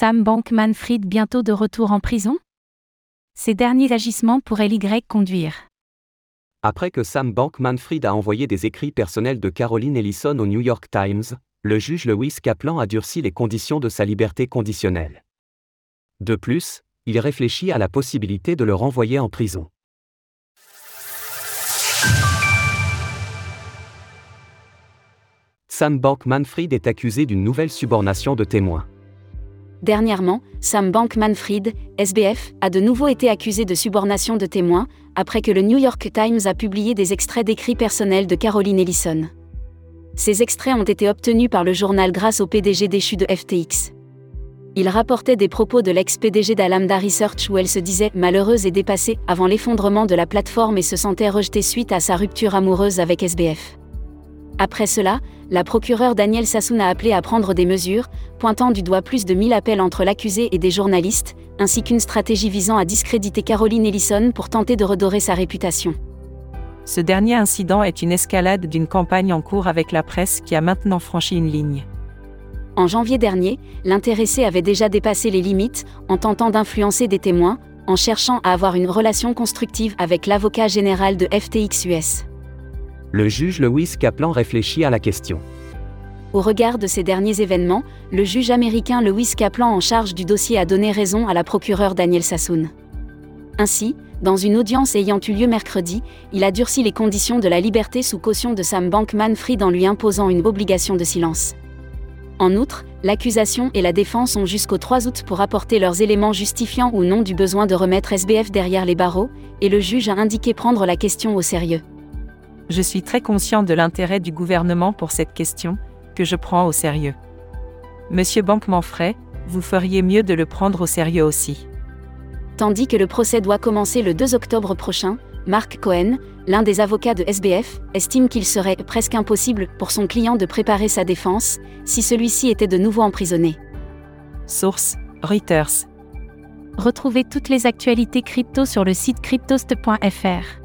Sam Bankman-Fried bientôt de retour en prison? Ces derniers agissements pourraient l'Y conduire. Après que Sam Bankman-Fried a envoyé des écrits personnels de Caroline Ellison au New York Times, le juge Lewis Kaplan a durci les conditions de sa liberté conditionnelle. De plus, il réfléchit à la possibilité de le renvoyer en prison. Sam Bankman-Fried est accusé d'une nouvelle subornation de témoins. Dernièrement, Sam Bankman-Fried, SBF, a de nouveau été accusé de subornation de témoins, après que le New York Times a publié des extraits d'écrits personnels de Caroline Ellison. Ces extraits ont été obtenus par le journal grâce au PDG déchu de FTX. Il rapportait des propos de l'ex-PDG d'Alamda Research où elle se disait malheureuse et dépassée avant l'effondrement de la plateforme et se sentait rejetée suite à sa rupture amoureuse avec SBF. Après cela, la procureure Danielle Sassoon a appelé à prendre des mesures, pointant du doigt plus de 1000 appels entre l'accusé et des journalistes, ainsi qu'une stratégie visant à discréditer Caroline Ellison pour tenter de redorer sa réputation. Ce dernier incident est une escalade d'une campagne en cours avec la presse qui a maintenant franchi une ligne. En janvier dernier, l'intéressé avait déjà dépassé les limites en tentant d'influencer des témoins, en cherchant à avoir une relation constructive avec l'avocat général de FTX US le juge Lewis Kaplan réfléchit à la question. Au regard de ces derniers événements, le juge américain Lewis Kaplan en charge du dossier a donné raison à la procureure Daniel Sassoon. Ainsi, dans une audience ayant eu lieu mercredi, il a durci les conditions de la liberté sous caution de Sam Bankman-Fried en lui imposant une obligation de silence. En outre, l'accusation et la défense ont jusqu'au 3 août pour apporter leurs éléments justifiant ou non du besoin de remettre SBF derrière les barreaux, et le juge a indiqué prendre la question au sérieux. Je suis très conscient de l'intérêt du gouvernement pour cette question, que je prends au sérieux. Monsieur Bankman-Fray, vous feriez mieux de le prendre au sérieux aussi. Tandis que le procès doit commencer le 2 octobre prochain, Mark Cohen, l'un des avocats de SBF, estime qu'il serait presque impossible pour son client de préparer sa défense si celui-ci était de nouveau emprisonné. Source Reuters. Retrouvez toutes les actualités crypto sur le site cryptost.fr.